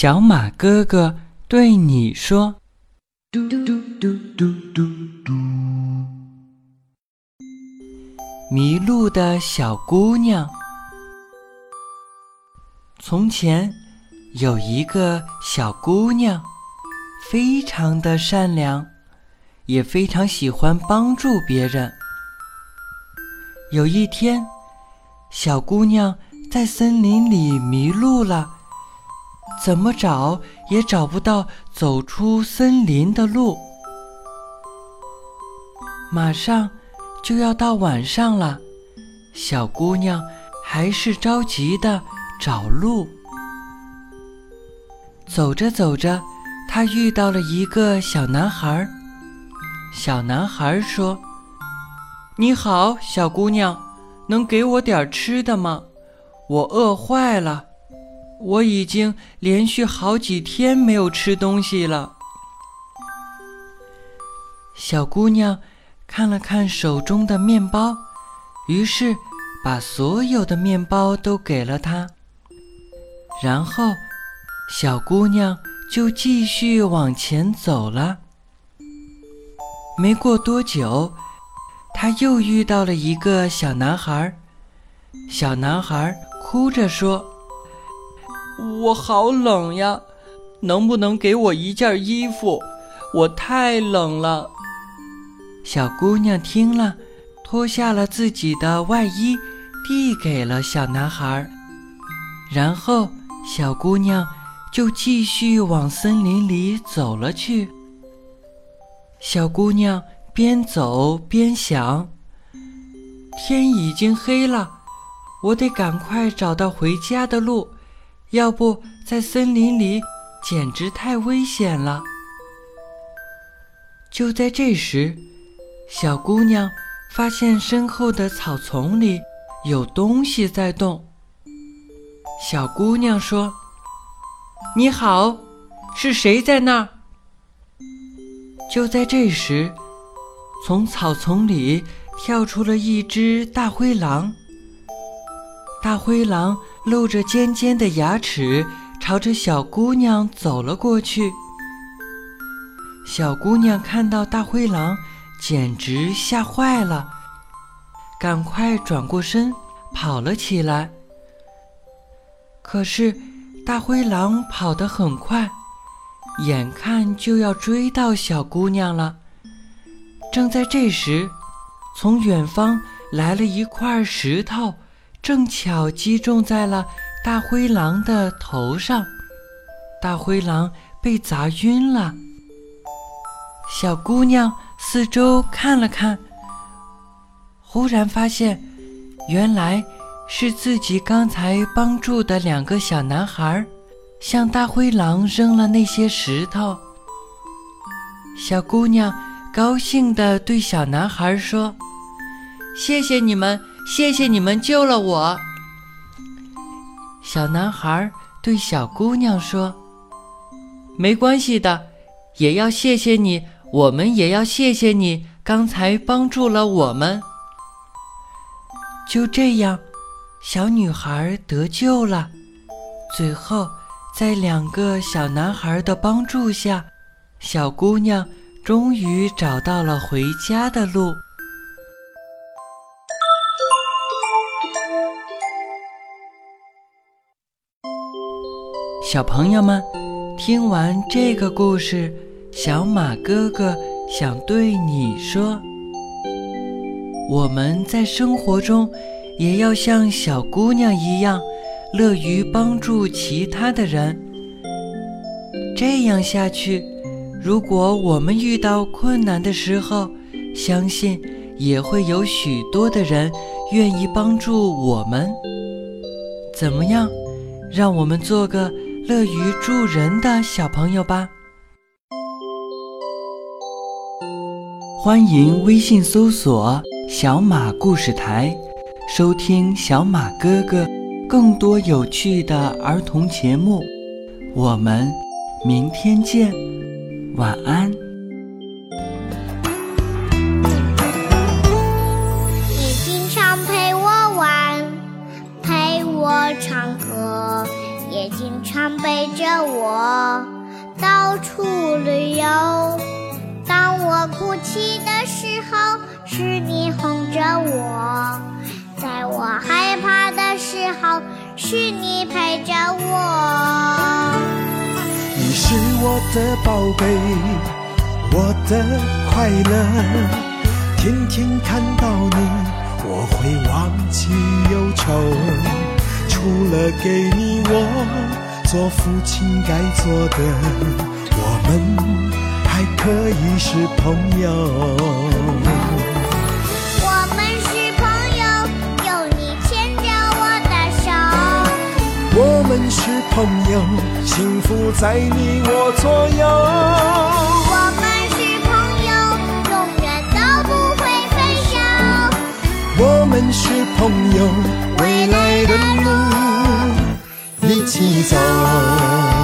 小马哥哥对你说：“嘟嘟嘟嘟嘟嘟。”迷路的小姑娘。从前有一个小姑娘，非常的善良，也非常喜欢帮助别人。有一天，小姑娘在森林里迷路了，怎么找也找不到走出森林的路。马上就要到晚上了，小姑娘还是着急的找路。走着走着，她遇到了一个小男孩。小男孩说。你好，小姑娘，能给我点吃的吗？我饿坏了，我已经连续好几天没有吃东西了。小姑娘看了看手中的面包，于是把所有的面包都给了他。然后，小姑娘就继续往前走了。没过多久。她又遇到了一个小男孩，小男孩哭着说：“我好冷呀，能不能给我一件衣服？我太冷了。”小姑娘听了，脱下了自己的外衣，递给了小男孩，然后小姑娘就继续往森林里走了去。小姑娘。边走边想，天已经黑了，我得赶快找到回家的路，要不在森林里简直太危险了。就在这时，小姑娘发现身后的草丛里有东西在动。小姑娘说：“你好，是谁在那儿？”就在这时。从草丛里跳出了一只大灰狼。大灰狼露着尖尖的牙齿，朝着小姑娘走了过去。小姑娘看到大灰狼，简直吓坏了，赶快转过身跑了起来。可是，大灰狼跑得很快，眼看就要追到小姑娘了。正在这时，从远方来了一块石头，正巧击中在了大灰狼的头上，大灰狼被砸晕了。小姑娘四周看了看，忽然发现，原来是自己刚才帮助的两个小男孩，向大灰狼扔了那些石头。小姑娘。高兴地对小男孩说：“谢谢你们，谢谢你们救了我。”小男孩对小姑娘说：“没关系的，也要谢谢你，我们也要谢谢你，刚才帮助了我们。”就这样，小女孩得救了。最后，在两个小男孩的帮助下，小姑娘。终于找到了回家的路。小朋友们，听完这个故事，小马哥哥想对你说：我们在生活中也要像小姑娘一样，乐于帮助其他的人。这样下去。如果我们遇到困难的时候，相信也会有许多的人愿意帮助我们。怎么样？让我们做个乐于助人的小朋友吧！欢迎微信搜索“小马故事台”，收听小马哥哥更多有趣的儿童节目。我们明天见。晚安。你经常陪我玩，陪我唱歌，也。经常背着我到处旅游。当我哭泣的时候，是你哄着我；在我害怕的时候，是你陪着我。你是我的宝贝，我的快乐。天天看到你，我会忘记忧愁。除了给你我做父亲该做的，我们还可以是朋友。我们是朋友，有你牵着我的手。我们是朋友，幸福在你我左右。我们是朋友。未来的路一起走。